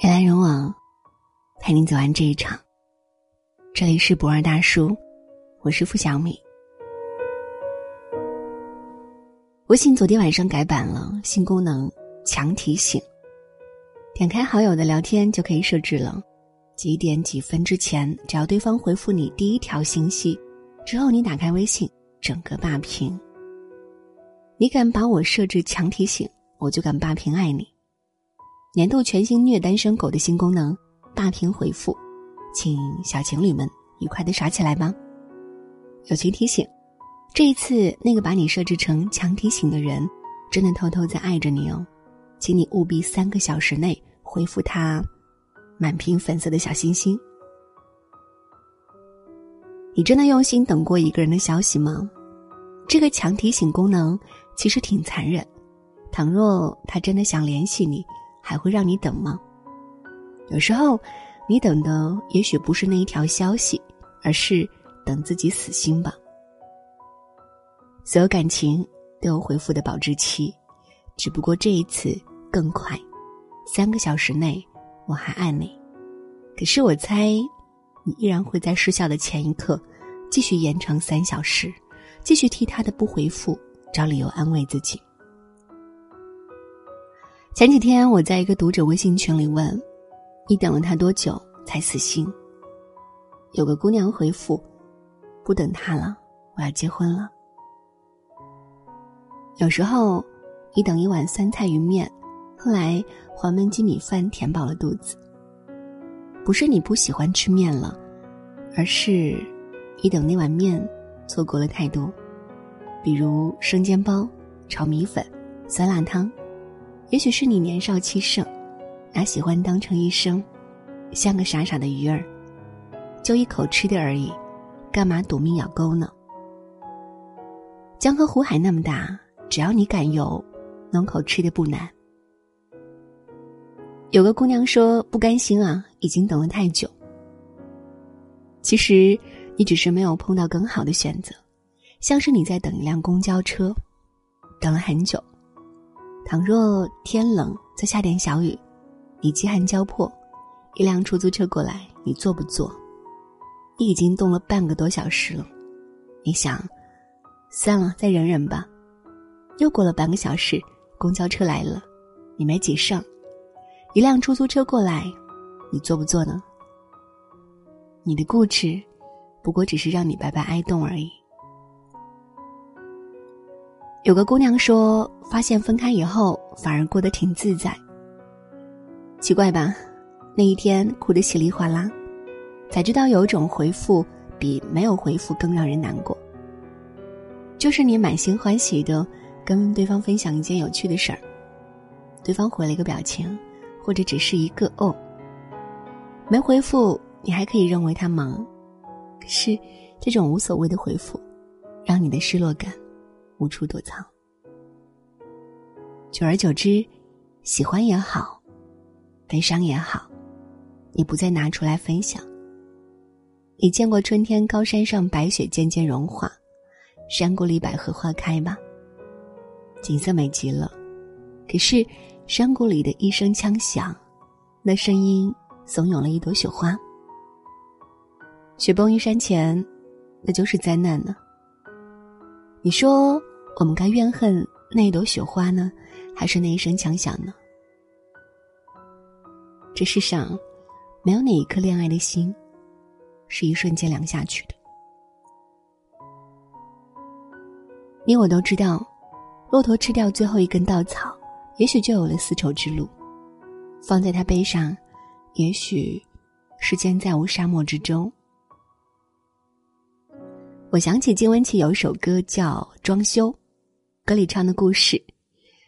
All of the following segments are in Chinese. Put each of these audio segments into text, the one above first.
人来人往，陪你走完这一场。这里是不二大叔，我是付小米。微信昨天晚上改版了，新功能强提醒。点开好友的聊天就可以设置了，几点几分之前，只要对方回复你第一条信息，之后你打开微信，整个霸屏。你敢把我设置强提醒，我就敢霸屏爱你。年度全新虐单身狗的新功能“霸屏回复”，请小情侣们愉快的耍起来吧！友情提醒：这一次那个把你设置成强提醒的人，真的偷偷在爱着你哦，请你务必三个小时内回复他满屏粉色的小心心。你真的用心等过一个人的消息吗？这个强提醒功能其实挺残忍，倘若他真的想联系你。还会让你等吗？有时候，你等的也许不是那一条消息，而是等自己死心吧。所有感情都有回复的保质期，只不过这一次更快，三个小时内我还爱你。可是我猜，你依然会在失效的前一刻，继续延长三小时，继续替他的不回复找理由安慰自己。前几天我在一个读者微信群里问：“你等了他多久才死心？”有个姑娘回复：“不等他了，我要结婚了。”有时候，你等一碗酸菜鱼面，后来黄焖鸡米饭填饱了肚子。不是你不喜欢吃面了，而是你等那碗面错过了太多，比如生煎包、炒米粉、酸辣汤。也许是你年少气盛，拿喜欢当成一生，像个傻傻的鱼儿，就一口吃的而已，干嘛赌命咬钩呢？江河湖海那么大，只要你敢游，能口吃的不难。有个姑娘说不甘心啊，已经等了太久。其实你只是没有碰到更好的选择，像是你在等一辆公交车，等了很久。倘若天冷，再下点小雨，你饥寒交迫，一辆出租车过来，你坐不坐？你已经冻了半个多小时了，你想，算了，再忍忍吧。又过了半个小时，公交车来了，你没挤上，一辆出租车过来，你坐不坐呢？你的固执，不过只是让你白白挨冻而已。有个姑娘说，发现分开以后反而过得挺自在。奇怪吧？那一天哭得稀里哗啦，才知道有一种回复比没有回复更让人难过。就是你满心欢喜的跟对方分享一件有趣的事儿，对方回了一个表情，或者只是一个哦，没回复，你还可以认为他忙。可是这种无所谓的回复，让你的失落感。无处躲藏，久而久之，喜欢也好，悲伤也好，你不再拿出来分享。你见过春天高山上白雪渐渐融化，山谷里百合花开吗？景色美极了，可是山谷里的一声枪响，那声音怂恿了一朵雪花。雪崩于山前，那就是灾难呢。你说。我们该怨恨那一朵雪花呢，还是那一声枪响呢？这世上，没有哪一颗恋爱的心，是一瞬间凉下去的。你我都知道，骆驼吃掉最后一根稻草，也许就有了丝绸之路。放在他背上，也许世间再无沙漠之舟。我想起金玟岐有一首歌叫《装修》。歌里唱的故事：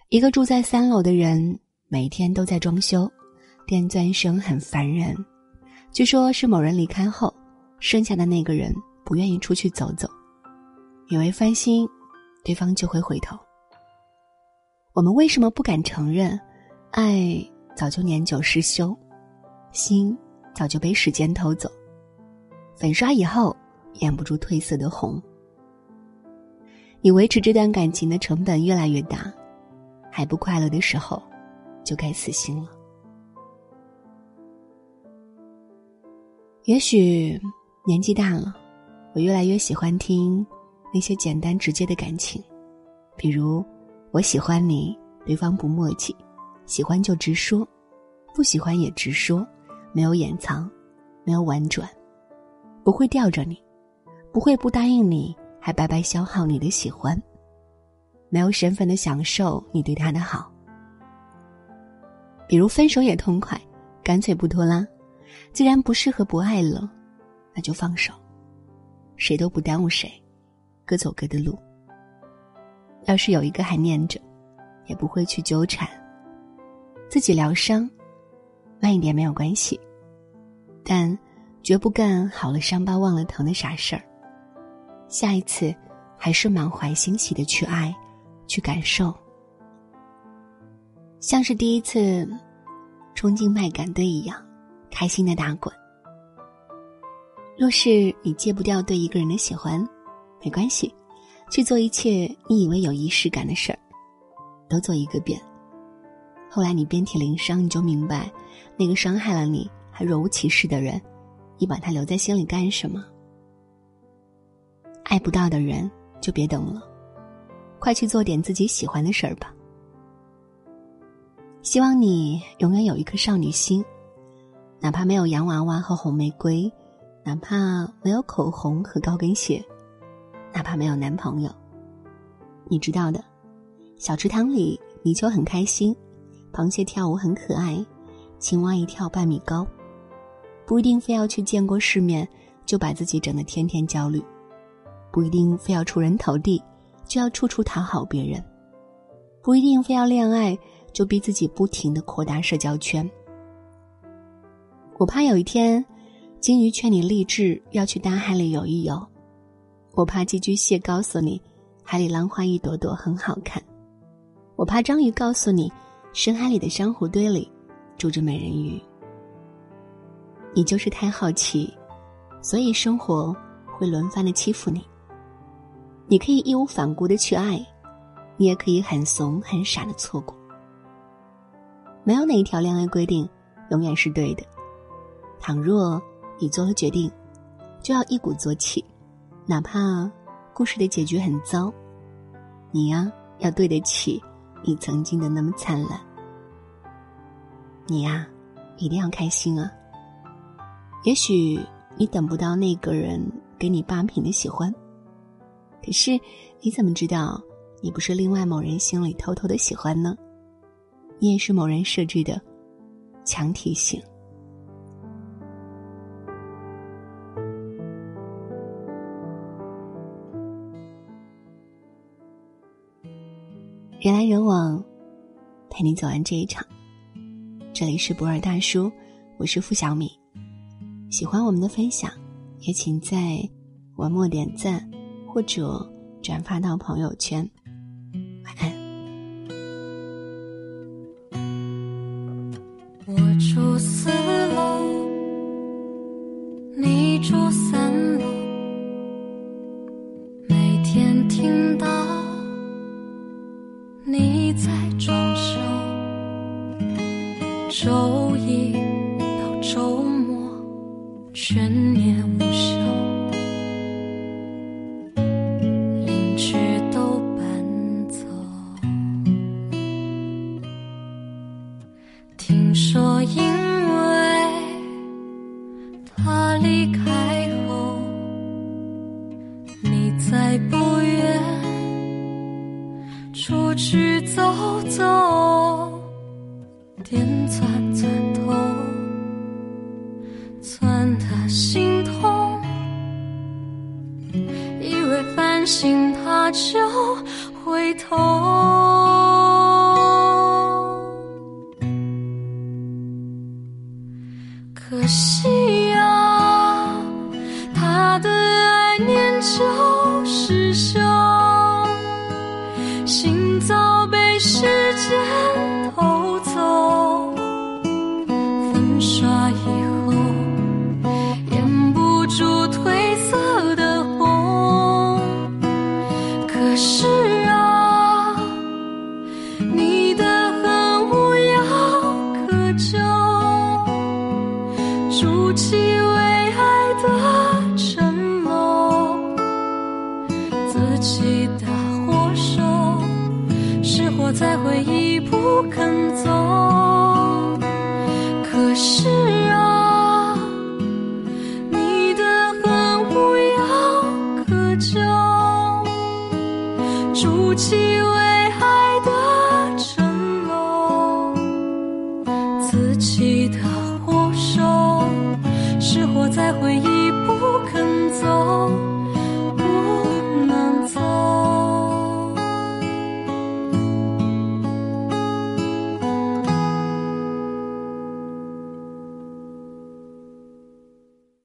一个住在三楼的人，每天都在装修，电钻声很烦人。据说是某人离开后，剩下的那个人不愿意出去走走，以为翻新，对方就会回头。我们为什么不敢承认，爱早就年久失修，心早就被时间偷走，粉刷以后掩不住褪色的红。你维持这段感情的成本越来越大，还不快乐的时候，就该死心了。也许年纪大了，我越来越喜欢听那些简单直接的感情，比如我喜欢你，对方不墨迹，喜欢就直说，不喜欢也直说，没有掩藏，没有婉转，不会吊着你，不会不答应你，还白白消耗你的喜欢，没有身份的享受你对他的好。比如分手也痛快，干脆不拖拉。既然不适合不爱了，那就放手，谁都不耽误谁，各走各的路。要是有一个还念着，也不会去纠缠，自己疗伤，慢一点没有关系，但绝不干好了伤疤忘了疼的傻事儿。下一次，还是满怀欣喜的去爱，去感受，像是第一次冲进麦秆堆一样。开心的打滚。若是你戒不掉对一个人的喜欢，没关系，去做一切你以为有仪式感的事儿，都做一个遍。后来你遍体鳞伤，你就明白，那个伤害了你还若无其事的人，你把他留在心里干什么？爱不到的人就别等了，快去做点自己喜欢的事儿吧。希望你永远有一颗少女心。哪怕没有洋娃娃和红玫瑰，哪怕没有口红和高跟鞋，哪怕没有男朋友，你知道的，小池塘里泥鳅很开心，螃蟹跳舞很可爱，青蛙一跳半米高，不一定非要去见过世面，就把自己整得天天焦虑，不一定非要出人头地，就要处处讨好别人，不一定非要恋爱，就逼自己不停的扩大社交圈。我怕有一天，金鱼劝你励志要去大海里游一游；我怕寄居蟹告诉你，海里浪花一朵朵很好看；我怕章鱼告诉你，深海里的珊瑚堆里住着美人鱼。你就是太好奇，所以生活会轮番的欺负你。你可以义无反顾的去爱，你也可以很怂很傻的错过。没有哪一条恋爱规定永远是对的。倘若你做了决定，就要一鼓作气，哪怕故事的结局很糟，你呀要对得起你曾经的那么灿烂。你呀，一定要开心啊！也许你等不到那个人给你八品的喜欢，可是你怎么知道你不是另外某人心里偷偷的喜欢呢？你也是某人设置的强提醒。人来人往，陪你走完这一场。这里是博尔大叔，我是付小米。喜欢我们的分享，也请在文末点赞或者转发到朋友圈。晚安。我住四楼，你住三楼，每天听到。你在装修，周一到周末全年无休，你再不远。出去走走，电钻钻头，钻的心痛。以为烦心他就回头，可惜呀，他的爱念旧失守，心早被失。在回忆不肯走可是啊你的恨无药可救筑起为爱的城楼自己的火烧是火在回忆不肯走。